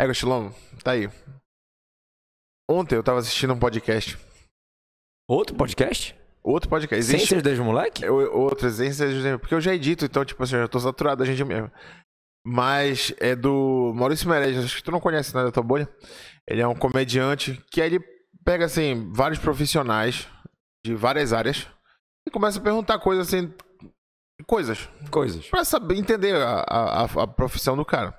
É, Gostilão, tá aí. Ontem eu tava assistindo um podcast. Outro podcast? Outro podcast. Sem Existe ser desde moleque? eu- outro, existe, porque eu já edito, então, tipo assim, eu já tô saturado da gente mesmo. Mas é do Maurício Meirelles, acho que tu não conhece, né, da tua bolha. Ele é um comediante que ele pega, assim, vários profissionais de várias áreas e começa a perguntar coisas, assim, coisas, Coisas. Pra saber entender a, a- a profissão do cara.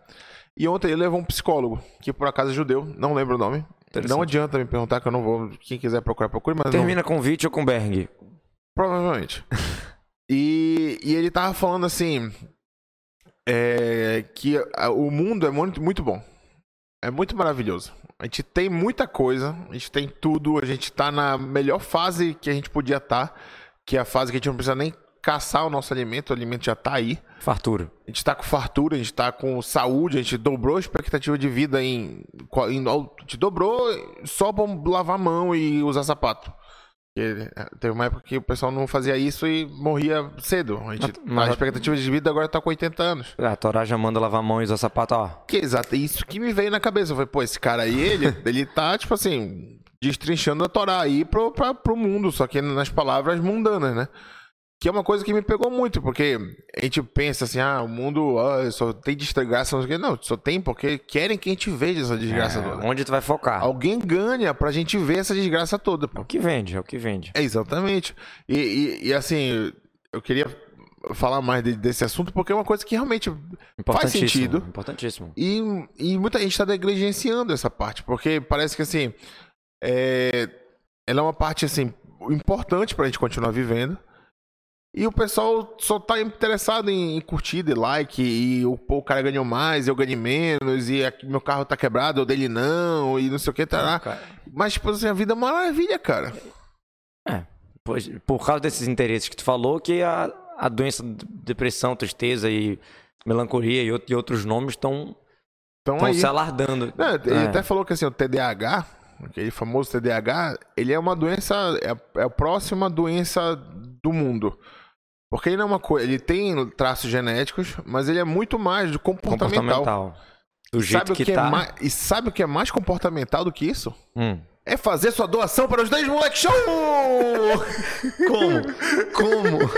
E ontem ele levou um psicólogo, que por acaso é judeu, não lembro o nome. Não adianta me perguntar que eu não vou. Quem quiser procurar, procure, mas não, Termina com Vit ou com Berg? provavelmente. e, e ele tava falando assim. é, que o mundo é muito, muito bom. É muito maravilhoso. A gente tem muita coisa, a gente tem tudo, a gente tá na melhor fase que a gente podia estar, que é a fase que a gente não precisa nem caçar o nosso alimento, o alimento já tá aí. Fartura. A gente tá com fartura, a gente tá com saúde, a gente dobrou a expectativa de vida em. em a gente dobrou só pra lavar a mão e usar sapato. Porque, é, teve uma época que o pessoal não fazia isso e morria cedo. A, gente, Mas- a expectativa de vida agora tá com 80 anos. A Torá já manda lavar a mão e usar sapato, ó. Que exato, é isso que me veio na cabeça. Eu falei, pô, esse cara aí, ele, ele tá, tipo assim, destrinchando a Torá aí pro, pra, pro mundo, só que nas palavras mundanas, né? Que é uma coisa que me pegou muito, porque a gente pensa assim, ah, o mundo ah, só tem desgraça, não. Não, só tem porque querem que a gente veja essa desgraça É, toda. onde tu vai focar? Alguém ganha pra gente ver essa desgraça toda, É pô. o que vende, é o que vende. É, exatamente. E, e, e, assim, eu queria falar mais de- desse assunto porque é uma coisa que realmente faz sentido. Importantíssimo. E, e muita gente está negligenciando essa parte, porque parece que assim. É, ela é uma parte assim importante para a gente continuar vivendo. E o pessoal só tá interessado em, em curtida e like, e o, pô, o cara ganhou mais, eu ganhei menos, e aqui meu carro tá quebrado, o dele não, e não sei o que, tá Cara, Mas, tipo assim, a vida é uma maravilha, cara. pois, por causa desses interesses que tu falou, que a, a doença, de depressão, tristeza e melancolia e, e outros nomes estão aí. se alardando. Não, ele É. até falou que assim, o TDAH, aquele famoso TDAH, ele é uma doença, é a, é a próxima doença do mundo. Porque ele não é uma coisa, ele tem traços genéticos, mas ele é muito mais do comportamental. comportamental. Do jeito Sabe o que, que, tá. é mais, e sabe o que é mais comportamental do que isso? Hum. É fazer sua doação para os 10 moleque show! Como? Como?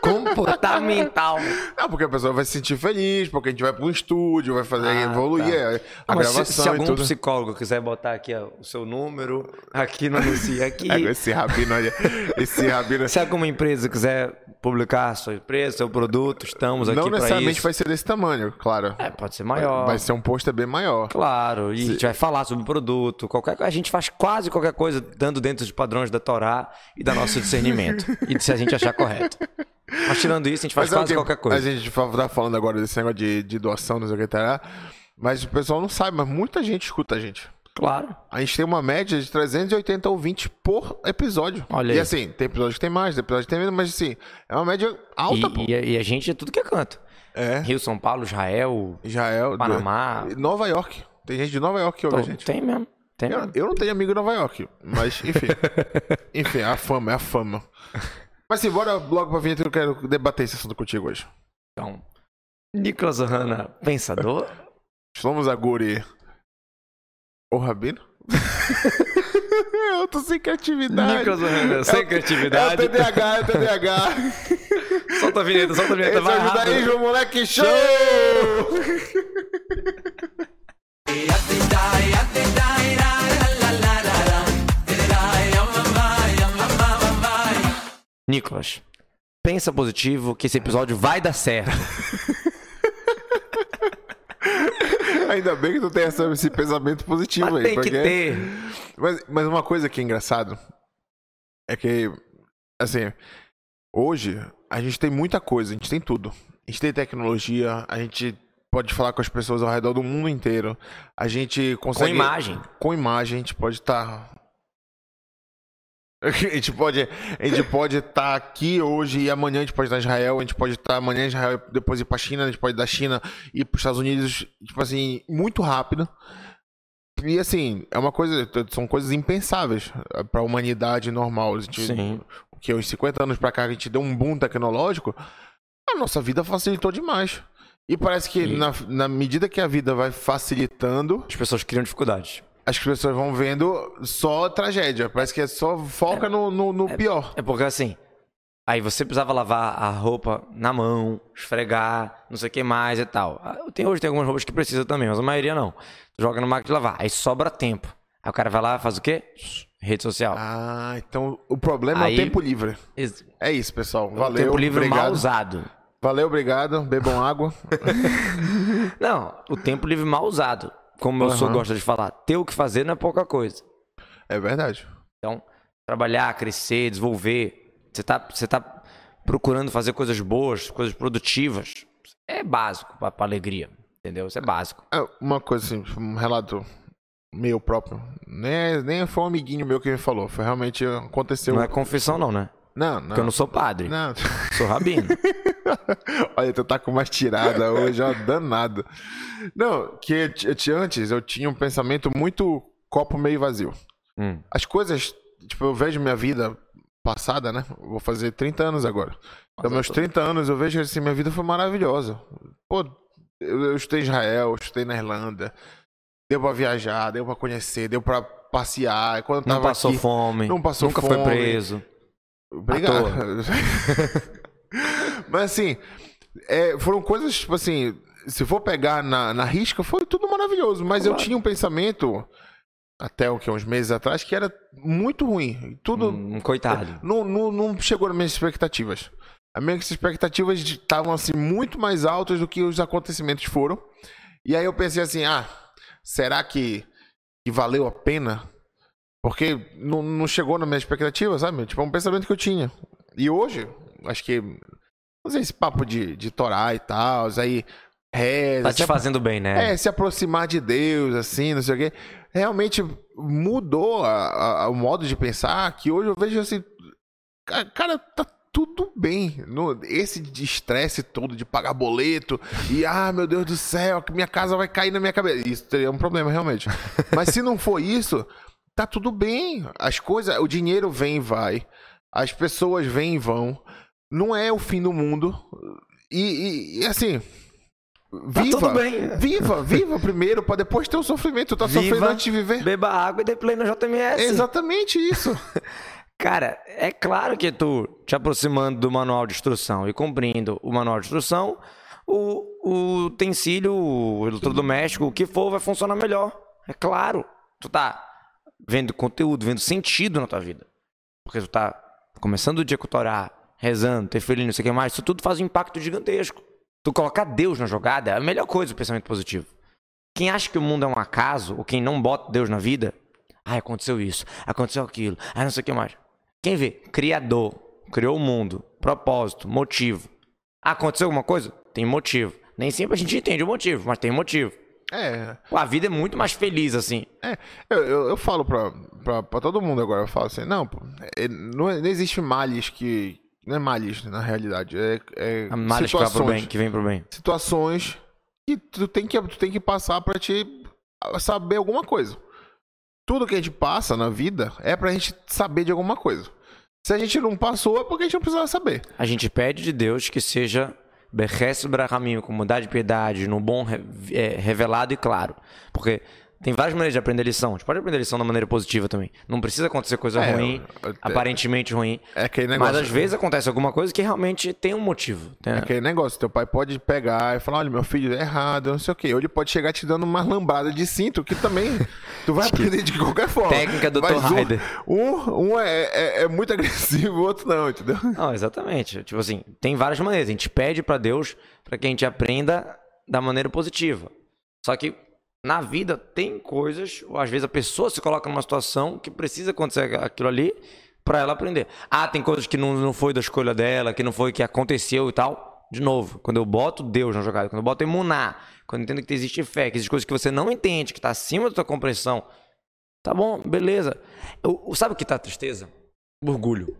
Comportamental. Não, porque a pessoa vai se sentir feliz, porque a gente vai para um estúdio, vai fazer Ah, evoluir tá. a, Mas se, gravação se e algum tudo. psicólogo quiser botar aqui ó, o seu número, aqui no anuncio aqui. Esse rabino, olha, esse rabino. Se alguma empresa quiser publicar sua empresa, seu produto, estamos aqui Não para necessariamente isso. vai ser desse tamanho, claro. É, pode ser maior. Vai ser um pôster bem maior. Claro, e a gente vai falar sobre o produto, qualquer a gente faz quase qualquer coisa dando dentro dos padrões da Torá e da nosso discernimento e de se a gente achar correto. Mas tirando isso, a gente faz Mas é quase que qualquer A coisa. gente fa- tá falando agora desse negócio de, de doação, não sei o que tá. Mas o pessoal não sabe, mas muita gente escuta a gente. Claro. A gente tem uma média de 380 ouvintes por episódio. Olha e aí. assim, tem episódio que tem mais, tem episódio que tem menos, mas assim, é uma média alta, pô. E, e a- e a gente é tudo que é canto. É. Rio, São Paulo, Israel, Israel. Panamá. Nova York. Tem gente de Nova York que ouve a gente. tem mesmo. Tem Eu, eu não tenho amigo em Nova York, mas enfim. enfim, é a fama, é a fama. Mas sim, bora logo pra vinheta que eu quero debater esse assunto contigo hoje. Então, Nicolas Ohana, pensador. Vamos a Guri. O Rabino? eu tô sem criatividade. Nicolas Ohana, sem É o criatividade. TDAH, é o TDAH. Solta a vinheta, solta a vinheta, Esse é vai o rápido. judaísmo, moleque show! Nicolas, pensa positivo que esse episódio vai dar certo. Ainda bem que tu tem essa- esse pensamento positivo Mas aí. tem que porque- ter. Mas, mas uma coisa que é engraçado é que, assim, hoje a gente tem muita coisa, a gente tem tudo. A gente tem tecnologia, a gente pode falar com as pessoas ao redor do mundo inteiro. A gente Com consegue. imagem. Com imagem, a gente pode estar. A gente pode a gente pode estar aqui hoje e amanhã a gente pode estar em Israel, a gente pode estar amanhã em Israel e depois ir para China, a gente pode ir da China e para os Estados Unidos, tipo assim, muito rápido. E assim, é uma coisa, são coisas impensáveis para a humanidade normal. A gente, Sim. que uns 50 anos para cá a gente deu um boom tecnológico, a nossa vida facilitou demais. E parece que na, na medida que a vida vai facilitando, As pessoas criam dificuldades. As pessoas vão vendo só tragédia. Parece que é só foca no, no, no pior. É porque assim, aí você precisava lavar a roupa na mão, esfregar, não sei o que mais e tal. Ah, Tem, hoje tem algumas roupas que precisa também, mas a maioria não. Joga no máquina de lavar, aí sobra tempo. Aí o cara vai lá e faz o quê? Rede social. Ah, então o problema é Aí- o tempo livre. É isso, pessoal. Valeu. tempo livre obrigado. mal usado. Valeu, obrigado. Bebam água. Não, o tempo livre mal usado. Como eu sou gosta de falar, ter o que fazer não é pouca coisa. É verdade. Então, trabalhar, crescer, desenvolver. Você tá, você tá procurando fazer coisas boas, coisas produtivas. É básico pra, pra alegria. Entendeu? Isso é básico. É, Uma coisa assim, um relato meu próprio. Nem, nem foi um amiguinho meu que me falou. Foi realmente aconteceu. Não é confissão, não, né? Não, não. Porque eu não sou padre. Não. Sou rabino. Olha, tu tá com umas tiradas hoje, ó, danado. Não, que eu antes eu tinha um pensamento muito copo meio vazio. Hum. As coisas, tipo, eu vejo minha vida passada, né? Vou fazer 30 anos agora. Então, meus 30 anos, eu vejo assim, minha vida foi maravilhosa. Pô, eu, eu estudei em Israel, eu estudei na Irlanda. Deu pra viajar, deu pra conhecer, deu pra passear. Quando Não passou aqui, fome. não passou nunca fome. foi preso. Obrigado. Mas assim, é, foram coisas, tipo assim, se for pegar na, na risca, foi tudo maravilhoso. Mas eu Claro. tinha um pensamento, até o que, uns meses atrás, que era muito ruim. Tudo Um coitado. não, não, não chegou nas minhas expectativas. As minhas expectativas estavam assim muito mais altas do que os acontecimentos foram. E aí eu pensei assim, ah, será que, que valeu a pena? Porque não, não chegou na minha expectativa, sabe? Tipo, é um pensamento que eu tinha. E hoje, acho que. Não sei esse papo de, de Torá e tal, aí reza, Tá te fazendo bem, né? é, se aproximar de Deus, assim, não sei o quê. Realmente mudou a- a- o modo de pensar, que hoje eu vejo assim. ca- Cara, tá tudo bem. No, esse estresse todo de pagar boleto e, ah, meu Deus do céu, que minha casa vai cair na minha cabeça. Isso teria um problema, realmente. Mas se não for isso, tá tudo bem. As coisas, o dinheiro vem e vai. As pessoas vêm e vão. Não é o fim do mundo. E, e- e, assim. Tá Viva, tudo bem. viva, viva primeiro, pra depois ter o sofrimento. Tu tá sofrendo Viva, antes de viver. Beba água e dê play no JMS. É exatamente isso. Cara, é claro que tu te aproximando do manual de instrução e cumprindo o manual de instrução, o, o utensílio, o eletrodoméstico, o que for, vai funcionar melhor. É claro. Tu tá vendo conteúdo, vendo sentido na tua vida. Porque tu tá começando o dia com o Torá, rezando, ter feliz, não sei o que mais, isso tudo faz um impacto gigantesco. Tu colocar Deus na jogada é a melhor coisa do pensamento positivo. Quem acha que o mundo é um acaso, ou quem não bota Deus na vida, ah, aconteceu isso, aconteceu aquilo, ah, não sei o que mais. Quem vê? Criador, criou o mundo, propósito, motivo. Ah, aconteceu alguma coisa? Tem motivo. Nem sempre a gente entende o motivo, mas tem motivo. É, Pô, a vida é muito mais feliz assim. É, eu, eu, eu falo pra, pra, pra todo mundo agora, eu falo assim, não, pô, é, não, não existe males que. Não é males, na realidade. É, é males que, vai pro situações, bem, que vem pro bem. situações que tu tem que, tu tem que passar pra te saber alguma coisa. Tudo que a gente passa na vida é pra gente saber de alguma coisa. Se a gente não passou, é porque a gente não precisava saber. A gente pede de Deus que seja Beches Brahmim, com mudar de piedade, no bom é, revelado e claro. Porque tem várias maneiras de aprender lição. A gente pode aprender lição da maneira positiva também. Não precisa acontecer coisa É, ruim, eu- eu- aparentemente ruim. É aquele negócio. Mas às vezes acontece alguma coisa que realmente tem um motivo. Tem- É aquele negócio, teu pai pode pegar e falar, olha, meu filho é errado, não sei o quê. Ou ele pode chegar te dando uma lambada de cinto, que também tu vai aprender de qualquer forma. Técnica do Tom um- Raider. Um, um é, é- é muito agressivo, o outro não, entendeu? Não, exatamente. Tipo assim, tem várias maneiras. A gente pede pra Deus para que a gente aprenda da maneira positiva. Só que na vida tem coisas, ou às vezes a pessoa se coloca numa situação que precisa acontecer aquilo ali pra ela aprender. Ah, tem coisas que não, não foi da escolha dela, que não foi que aconteceu e tal. De novo, quando eu boto Deus na jogada, quando eu boto emuná, quando eu entendo que existe fé, que existem coisas que você não entende, que tá acima da tua compreensão, tá bom, beleza. Eu- sabe o que tá tristeza? Orgulho.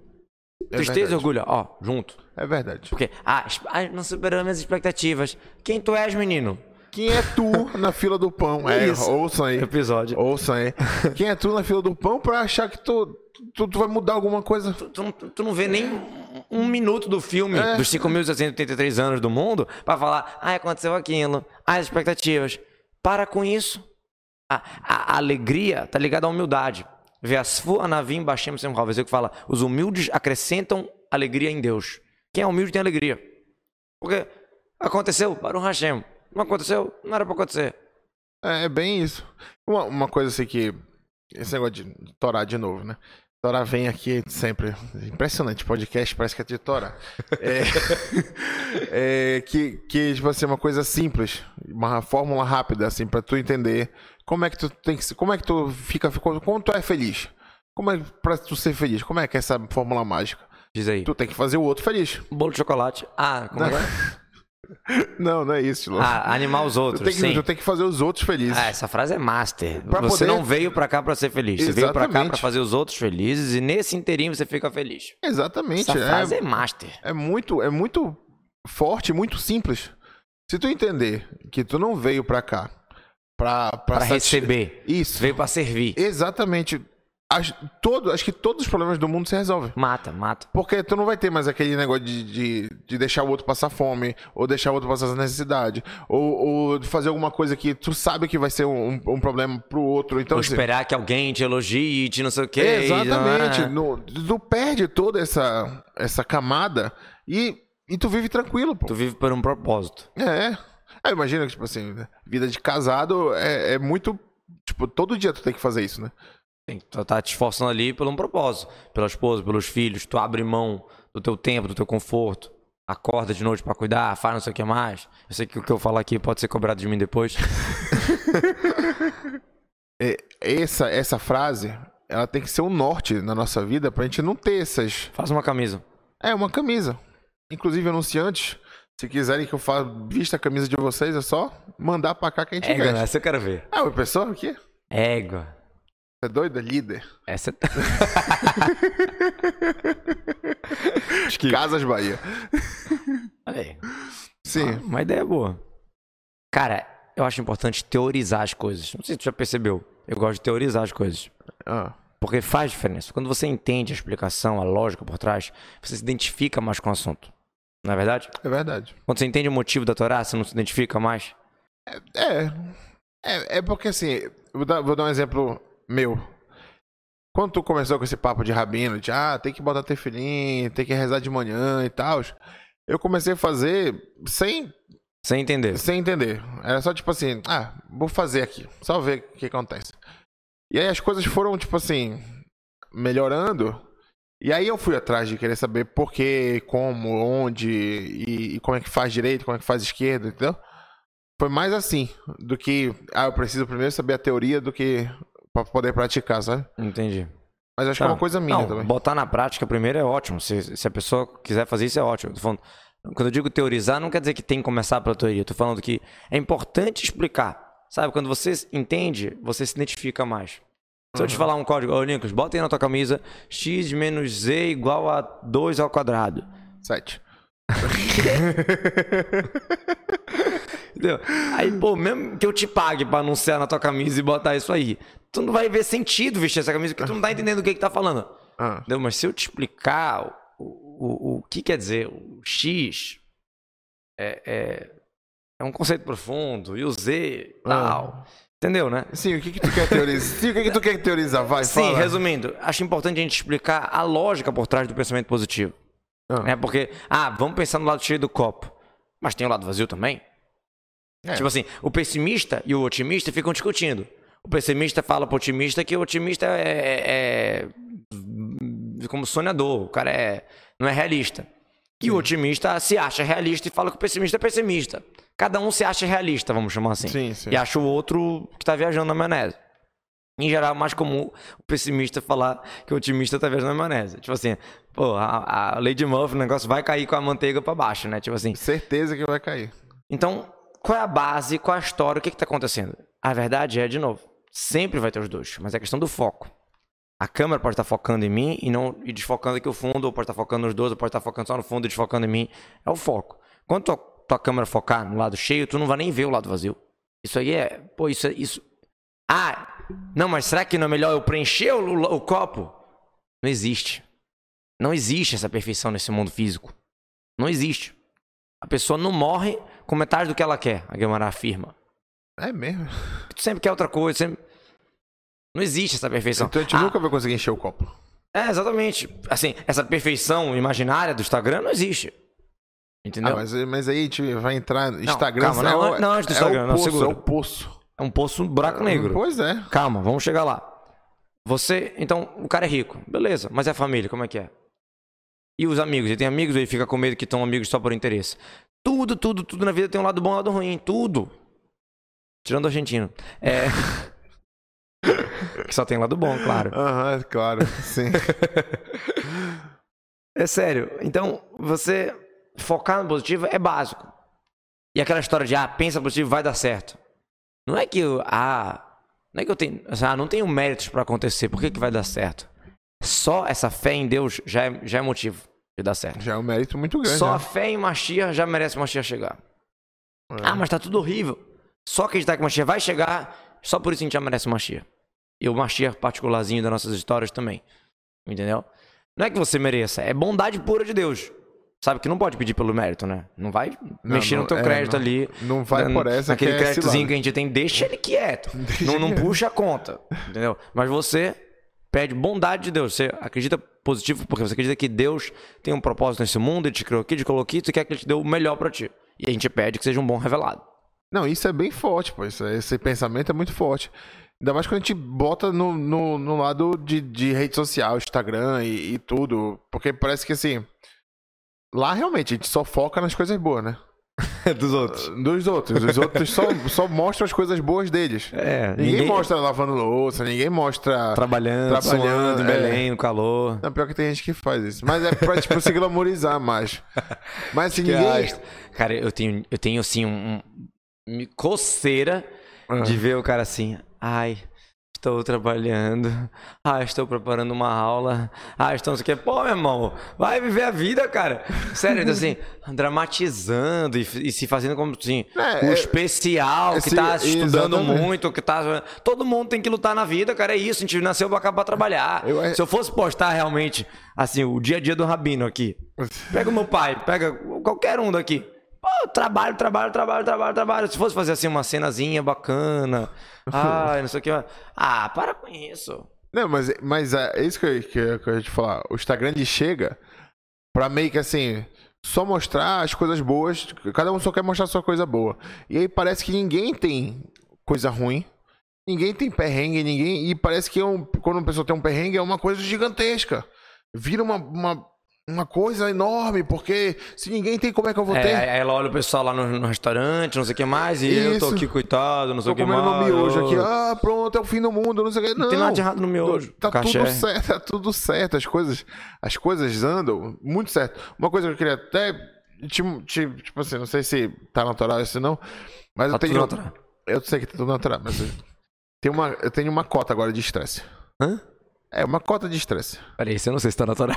É Tristeza e orgulho, ó, junto. É verdade. Porque, ah, ah, não superou minhas expectativas. Quem tu és, menino? Quem é tu na fila do pão? É, Isso. ouçam aí. Episódio. Ouçam aí. Quem é tu na fila do pão pra achar que tu, tu, tu vai mudar alguma coisa? Tu, tu não- tu não vê nem um minuto do filme, É. dos 5.683 anos do mundo, pra falar, ah, aconteceu aquilo, ah, as expectativas. Para com isso. A, a- a alegria tá ligada à humildade. Veasfu anavim bashem sem que fala, os humildes acrescentam alegria em Deus. Quem é humilde tem alegria. Porque aconteceu, para um Hashem. Não aconteceu, não era pra acontecer. É, é bem isso. Uma, uma coisa assim que. Esse negócio de, torar de novo, né? Torar vem aqui sempre. Impressionante. Podcast parece que é de torar. É, é, que, que, tipo assim, uma coisa simples. Uma fórmula rápida, assim, pra tu entender como é que tu tem que. Como é que tu fica. Como tu é feliz? Como é pra tu ser feliz? Como é que é essa fórmula mágica? Diz aí. Tu tem que fazer o outro feliz. Bolo de chocolate. Ah, como é? é? Não, não é isso, Tilo. Ah, animar os tu, outros. tem que, sim. tu tem que fazer os outros felizes. Ah, essa frase é master. Pra você poder- não veio pra cá pra ser feliz. Você veio pra cá pra fazer os outros felizes e nesse inteirinho você fica feliz. Exatamente. Essa é- frase é master. é muito, é muito forte, muito simples. Se tu entender que tu não veio pra cá satis- receber. Isso. Veio pra servir. Exatamente. As- todo, acho que todos os problemas do mundo se resolvem. Mata, mata. Porque tu não vai ter mais aquele negócio de, de, de deixar o outro passar fome, ou deixar o outro passar necessidade, ou, ou fazer alguma coisa que tu sabe que vai ser um, um problema pro outro. Então, Ou assim, esperar que alguém te elogie, te não sei o quê. Exatamente. ah, No- tu perde toda essa, essa camada e, e tu vive tranquilo, pô. Tu vive por um propósito. É. Aí imagina que, tipo assim, vida de casado é, é muito. Tipo, todo dia tu tem que fazer isso, né? Tu tá te esforçando ali por um propósito. Pela esposa, pelos filhos. Tu abre mão do teu tempo, do teu conforto. Acorda de noite pra cuidar, faz não sei o que mais. Eu sei que o que eu falar aqui pode ser cobrado de mim depois. É, essa, essa frase, ela tem que ser o norte na nossa vida pra gente não ter essas. Faz uma camisa. É, uma camisa. Inclusive, anunciantes, se quiserem que eu fa... vista a camisa de vocês, é só mandar pra cá que a gente Égua, veste. essa eu quero ver. Ah, uma pessoa aqui? Égua. É doida? Líder. Essa Casas Bahia. Olha aí. Sim. Ah, Uma ideia boa. Cara, eu acho importante teorizar as coisas. Não sei se tu já percebeu. Eu gosto de teorizar as coisas. Ah, Porque faz diferença. Quando você entende a explicação, a lógica por trás, você se identifica mais com o assunto. Não é verdade? é verdade. Quando você entende o motivo da Torá, você não se identifica mais? É. É, é porque assim, vou dar, vou dar um exemplo meu. Quando tu começou com esse papo de rabino, de ah, tem que botar tefilim, tem que rezar de manhã e tal, eu comecei a fazer sem, Sem entender. sem entender. Era só tipo assim, ah, vou fazer aqui, só ver o que acontece. E aí as coisas foram, tipo assim, melhorando. E aí eu fui atrás de querer saber por quê, como, onde, e, e como é que faz direito, como é que faz esquerda, entendeu? Foi mais assim, do que, ah, eu preciso primeiro saber a teoria do que pra poder praticar, sabe? Entendi. Mas acho que é Tá. uma coisa minha Não, também. Botar na prática primeiro é ótimo. Se, se a pessoa quiser fazer isso, é ótimo. Falando- quando eu digo teorizar, não quer dizer que tem que começar pela teoria. Tô falando que é importante explicar. Sabe, quando você entende, você se identifica mais. Se eu te falar um código, ô Nicolas, bota aí na tua camisa x menos z igual a 2 ao quadrado. Sete. Entendeu? Aí, pô, mesmo que eu te pague pra anunciar na tua camisa e botar isso aí, tu não vai ver sentido vestir essa camisa, porque tu não tá entendendo o que que tá falando. Ah, Entendeu? Mas se eu te explicar o, o, o que quer dizer o X, é, é, é um conceito profundo, e o Z, tal. Entendeu, né? Sim, o que, que tu quer teorizar? Sim, o que, que tu quer teorizar? Vai, Sim, fala. resumindo, acho importante a gente explicar a lógica por trás do pensamento positivo. Ah. Né? Porque, ah, vamos pensar no lado cheio do copo. Mas tem o lado vazio também. É. Tipo assim, o pessimista e o otimista ficam discutindo. O pessimista fala pro otimista que o otimista é, é- é como sonhador, o cara é, não é realista. E o otimista se acha realista e fala que o pessimista é pessimista. Cada um se acha realista, vamos chamar assim. Sim, sim. E acha o outro que tá viajando na maionese. Em geral, é mais comum o pessimista falar que o otimista tá viajando na maionese. Tipo assim, pô, a, a Lady Muff, o negócio vai cair com a manteiga pra baixo, né? Tipo assim, Certeza que vai cair. então, qual é a base, qual é a história, o que está acontecendo? A verdade é, de novo, sempre vai ter os dois, mas é questão do foco. A câmera pode estar focando em mim e não e desfocando aqui o fundo, ou pode estar focando nos dois, ou pode estar focando só no fundo e desfocando em mim. É o foco. Quando tua, tua câmera focar no lado cheio, tu não vai nem ver o lado vazio. Isso aí é. Pô, isso é. Isso... Ah, não, mas será que não é melhor eu preencher o, o copo? Não existe. Não existe essa perfeição nesse mundo físico. Não existe. A pessoa não morre com metade do que ela quer, a Guilherme afirma. É mesmo. Tu sempre quer outra coisa, sempre... Não existe essa perfeição. Então a gente Ah, nunca vai conseguir encher o copo. É, exatamente. Assim, essa perfeição imaginária do Instagram não existe. Entendeu? Ah, mas, mas aí a gente vai entrar no Instagram. calma, é não, o- não, antes do é Instagram, o não, poço, segura. É o poço. É um poço, um buraco negro. Pois é. Calma, vamos chegar lá. Você, então, o cara é rico. Beleza, mas é a família, como é que é? E os amigos? Ele tem amigos ou ele fica com medo que estão amigos só por interesse? Tudo, tudo, tudo na vida tem um lado bom e um lado ruim. Tudo. Tirando o argentino. É. que só tem lado bom, claro. Aham, claro. Sim. É sério. Então, você focar no positivo é básico. E aquela história de, ah, pensa positivo, vai dar certo. Não é que eu, ah, não é que eu tenho, ah, não tenho méritos pra acontecer, por que que vai dar certo? Só essa fé em Deus já é, já é motivo de dar certo. Já é um mérito muito grande. Só a né? fé em Mashiach já merece o Mashiach chegar. É. Ah, mas tá tudo horrível. Só acreditar que o Mashiach vai chegar, só por isso a gente já merece o Mashiach. E o Mashiach particularzinho das nossas histórias também. Entendeu? Não é que você mereça, é bondade pura de Deus. Sabe que não pode pedir pelo mérito, né? Não vai mexer não, no teu é, crédito não. ali. Não vai na- por essa Naquele que é créditozinho que a gente tem, deixa ele quieto. não não puxa a conta. Entendeu? Mas você pede bondade de Deus. Você acredita positivo porque você acredita que Deus tem um propósito nesse mundo, ele te criou aqui, te colocou aqui, tu quer que ele te dê o melhor pra ti. E a gente pede que seja um bom revelado. Não, isso é bem forte, pô. Isso- esse pensamento é muito forte. Ainda mais quando a gente bota no, no, no lado de, de rede social, Instagram e, e tudo. Porque parece que assim. Lá realmente a gente só foca nas coisas boas, né? Dos outros. Dos outros. Os outros só, só mostram as coisas boas deles. É, Ninguém, ninguém, mostra lavando louça, ninguém mostra. trabalhando, Trabalhando, em é. Belém, no calor. Não, pior que tem gente que faz isso. Mas é pra, tipo, se glamorizar mais. Mas assim, ninguém. Cara, eu tenho, eu tenho assim, um, um coceira Ah. de ver o cara assim, ai, estou trabalhando, ai, estou preparando uma aula, ai, estou não sei o que. Pô, meu irmão, vai viver a vida, cara. Sério, então, assim, dramatizando e, e se fazendo como assim, É, o é- especial, que esse- tá estudando exatamente. muito, que tá. Todo mundo tem que lutar na vida, cara. É isso, a gente nasceu pra acabar trabalhar. Eu- Se eu fosse postar realmente, assim, o dia a dia do Rabino aqui, Pega o meu pai, pega qualquer um daqui. Pô, trabalho, trabalho, trabalho, trabalho, trabalho. Se fosse fazer assim uma cenazinha bacana. Ai, não sei o que. Ah, para com isso. Não, mas, mas é isso que eu, que, eu- que eu ia te falar. O Instagram chega pra meio que assim. Só mostrar as coisas boas. Cada um só quer mostrar sua coisa boa. E aí parece que ninguém tem coisa ruim. Ninguém tem perrengue, ninguém. E parece que é um- quando uma pessoa tem um perrengue é uma coisa gigantesca. Vira uma, uma, uma coisa enorme, porque se ninguém tem, como é que eu vou É, ter? aí ela olha o pessoal lá no, no restaurante, não sei o que mais, e eu tô Isso. aqui, coitado, não sei Tô o que comendo mais. meu miojo aqui. Ah, pronto, é o fim do mundo, não sei o que. Não, Não tem nada de errado no miojo. Tá tudo certo, tá tudo certo. As coisas, as coisas andam muito certo. Uma coisa que eu queria até. Tipo, tipo, assim, não sei se tá natural isso não. Mas Tá eu tenho. tudo natural. Eu sei que tá tudo natural, mas eu, tem uma, eu tenho uma cota agora de estresse. Hã? É, uma cota de estresse. Peraí, isso eu não sei se tá natural.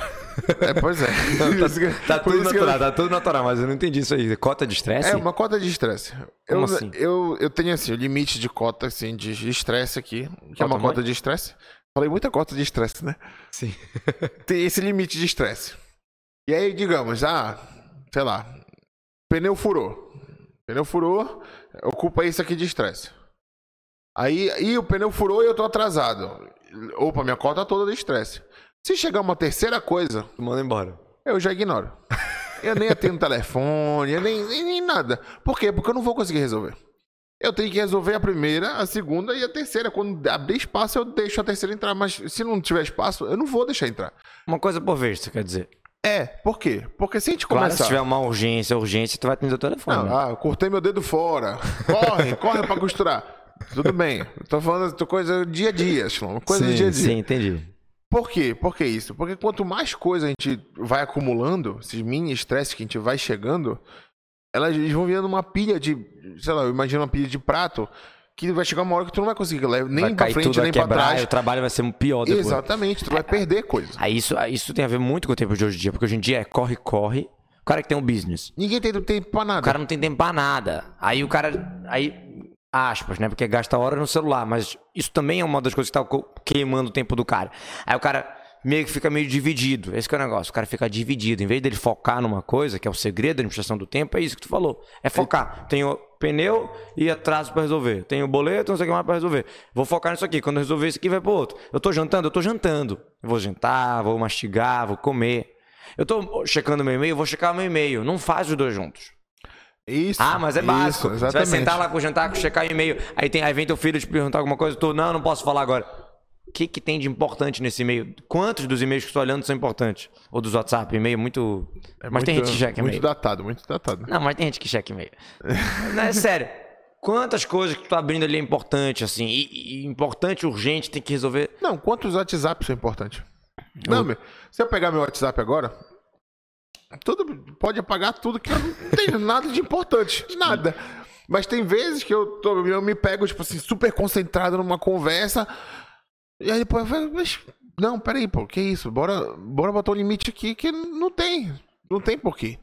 É, pois é. Que- Tá por tudo que eu- natural, tá tudo natural, mas eu não entendi isso aí. Cota de estresse? É, uma cota de estresse. Eu, assim? eu, eu tenho assim, o limite de cota assim, de estresse aqui, que é uma Qual cota de estresse. Falei muita cota de estresse, né? Sim. Tem esse limite de estresse. E aí, digamos, ah, sei lá, pneu furou. Pneu furou, ocupa isso aqui de estresse. Aí, e o pneu furou e eu tô atrasado. Opa, minha cota toda de estresse. Se chegar uma terceira coisa, Manda embora. eu já ignoro. Eu nem atendo telefone, eu nem, nem, nem nada. Por quê? Porque eu não vou conseguir resolver. Eu tenho que resolver a primeira, a segunda e a terceira. Quando abrir espaço, eu deixo a terceira entrar. Mas se não tiver espaço, eu não vou deixar entrar. Uma coisa por vez, você quer dizer. É, por quê? Porque se a gente Claro, começar... se tiver uma urgência, urgência, tu vai atender o telefone. Não, né? ah, eu cortei meu dedo fora. Corre, corre pra costurar. Tudo bem. Tô falando de coisa dia a dia, Shlomo. Coisa sim, do dia a dia. Sim, entendi. Por quê? Por que isso? Porque quanto mais coisa a gente vai acumulando, esses mini estresses que a gente vai chegando, elas vão virando uma pilha de, sei lá, eu imagino uma pilha de prato, que vai chegar uma hora que tu não vai conseguir levar nem vai pra frente, nem pra quebrar, trás. e o trabalho vai ser pior depois. Exatamente, tu vai perder coisa. Aí isso, isso tem a ver muito com o tempo de hoje em dia, porque hoje em dia é corre, corre. O cara que tem um business, Ninguém tem tempo pra o nada. cara não tem tempo pra nada. Aí o cara. Aí, aspas, né? Porque gasta hora no celular, mas isso também é uma das coisas que tá queimando o tempo do cara. Aí o cara meio que fica meio dividido. Esse é o negócio. O cara fica dividido. Em vez dele focar numa coisa, que é o segredo da administração do tempo, é isso que tu falou. É focar. Tem o pneu e atraso para resolver. Tem o boleto, não sei o que mais para resolver. Vou focar nisso aqui. Quando eu resolver isso aqui, vai pro outro. Eu tô jantando? Eu tô jantando. Eu vou jantar, vou mastigar, vou comer. Eu tô checando meu e-mail, vou checar meu e-mail. Não faz os dois juntos. Isso. Ah, mas é básico. Isso, Você vai exatamente. sentar lá com o jantar, checar o e-mail. Aí, tem, aí vem teu filho te perguntar alguma coisa. Tu, não, não posso falar agora. O que, que tem de importante nesse e-mail? Quantos dos e-mails que tu tá olhando são importantes? Ou dos WhatsApp, e-mail muito. É mas tem muito- gente que checa Muito e-mail. datado, muito datado. Não, mas tem gente que checa e-mail. não, é sério. Quantas coisas que tu tá abrindo ali é importante, assim? E, e importante, urgente, tem que resolver. Não, quantos WhatsApp são importantes? Não, meu, se eu pegar meu WhatsApp agora, tudo pode apagar tudo que eu não tenho nada de importante, nada. Mas tem vezes que eu, tô, eu me pego, tipo assim, super concentrado numa conversa, e aí depois eu falo, mas, não, peraí, pô, que isso? Bora, bora botar um limite aqui que não tem, não tem porquê.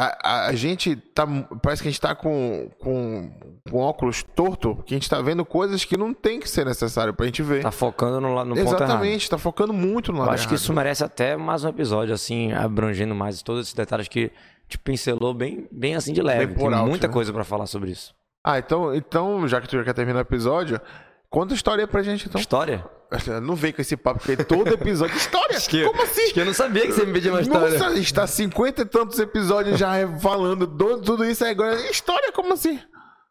A, a, a gente tá, parece que a gente tá com, com, com óculos torto, que a gente tá vendo coisas que não tem que ser necessário pra gente ver. Tá focando no, no ponto errado. Exatamente, tá focando muito no Eu lado acho que errado. isso merece até mais um episódio, assim, abrangendo mais todos esses detalhes que te pincelou bem, bem assim de leve. Bem Tem muita né? coisa pra falar sobre isso. Ah, então, então, já que tu já quer terminar o episódio, conta a história pra gente, então. História? Não vem com esse papo, porque todo episódio. História? Como assim? eu não sabia que você me pediu uma história. Nossa, a gente tá 50 e tantos episódios já falando do- tudo isso aí agora. História, como assim?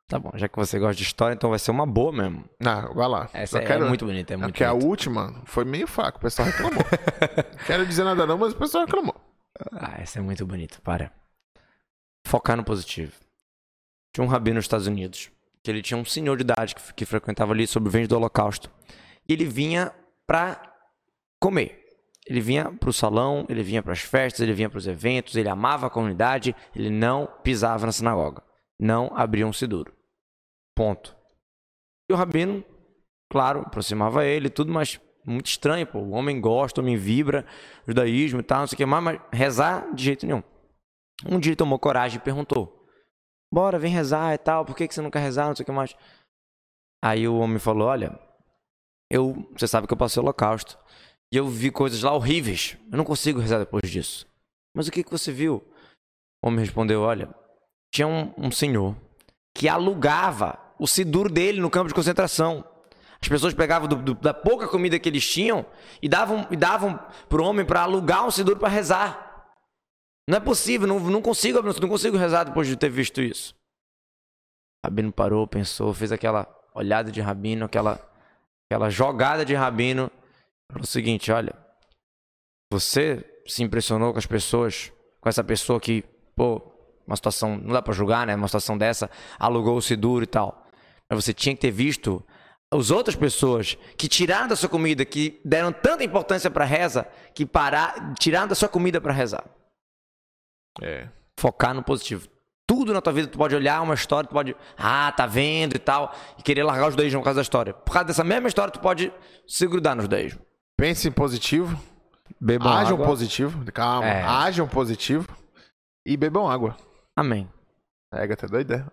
Tá bom, já que você gosta de história, então vai ser uma boa mesmo. Ah, vai lá. Essa Só é muito bonita, é muito Porque a bonita. última foi meio fraca, o pessoal reclamou. Quero dizer nada não, mas o pessoal reclamou. Ah, essa é muito bonita, para. Focar no positivo. Tinha um rabino nos Estados Unidos, que ele tinha um senhor de idade que, que frequentava ali sobrevivente do Holocausto. E ele vinha pra comer. Ele vinha pro salão, ele vinha pras festas, ele vinha pros eventos, ele amava a comunidade, ele não pisava na sinagoga. Não abria um siduro. Ponto. E o rabino, claro, aproximava ele tudo, mas muito estranho, pô. O homem gosta, o homem vibra, judaísmo e tal, não sei o que mais, mas rezar de jeito nenhum. Um dia ele tomou coragem e perguntou: Bora, vem rezar e tal, por que, que você não quer rezar, não sei o que mais. Aí o homem falou: Olha, eu, você sabe que eu passei o holocausto. E eu vi coisas lá horríveis. Eu não consigo rezar depois disso. Mas o que, que você viu? O homem respondeu: Olha, tinha um, um senhor que alugava o siduro dele no campo de concentração. As pessoas pegavam do- do- da pouca comida que eles tinham e davam, e davam pro homem para alugar um siduro para rezar. Não é possível, não, não consigo, não consigo rezar depois de ter visto isso. Rabino parou, pensou, fez aquela olhada de Rabino, aquela, aquela jogada de Rabino. Falou o seguinte: olha, você se impressionou com as pessoas, com essa pessoa que, pô, uma situação, não dá pra julgar, né? Uma situação dessa, alugou o seguro e tal. Mas você tinha que ter visto as outras pessoas que tiraram da sua comida, que deram tanta importância pra reza, que parar, tiraram da sua comida pra rezar. É. Focar no positivo. Tudo na tua vida, tu pode olhar uma história, tu pode, ah, tá vendo e tal, e querer largar os judaísmo por causa da história. Por causa dessa mesma história, tu pode se grudar no judaísmo. Pense em positivo, Bebam hajam água. positivo, calma, É. hajam positivo e bebam água. Amém. É, gata, doida.